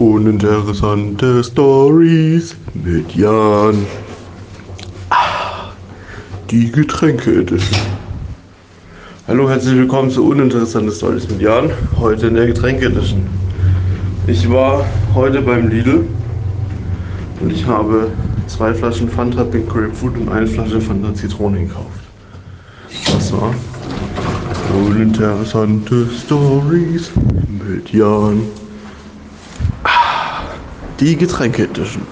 Uninteressante Stories mit Jan. Die Getränke Edition. Hallo, herzlich willkommen zu Uninteressante Stories mit Jan. Heute in der Getränke Edition. Ich war heute beim Lidl und ich habe zwei Flaschen Fanta Pink Grapefruit und eine Flasche Fanta Zitrone gekauft. Das war Uninteressante Stories mit Jan. Die Getränke Edition.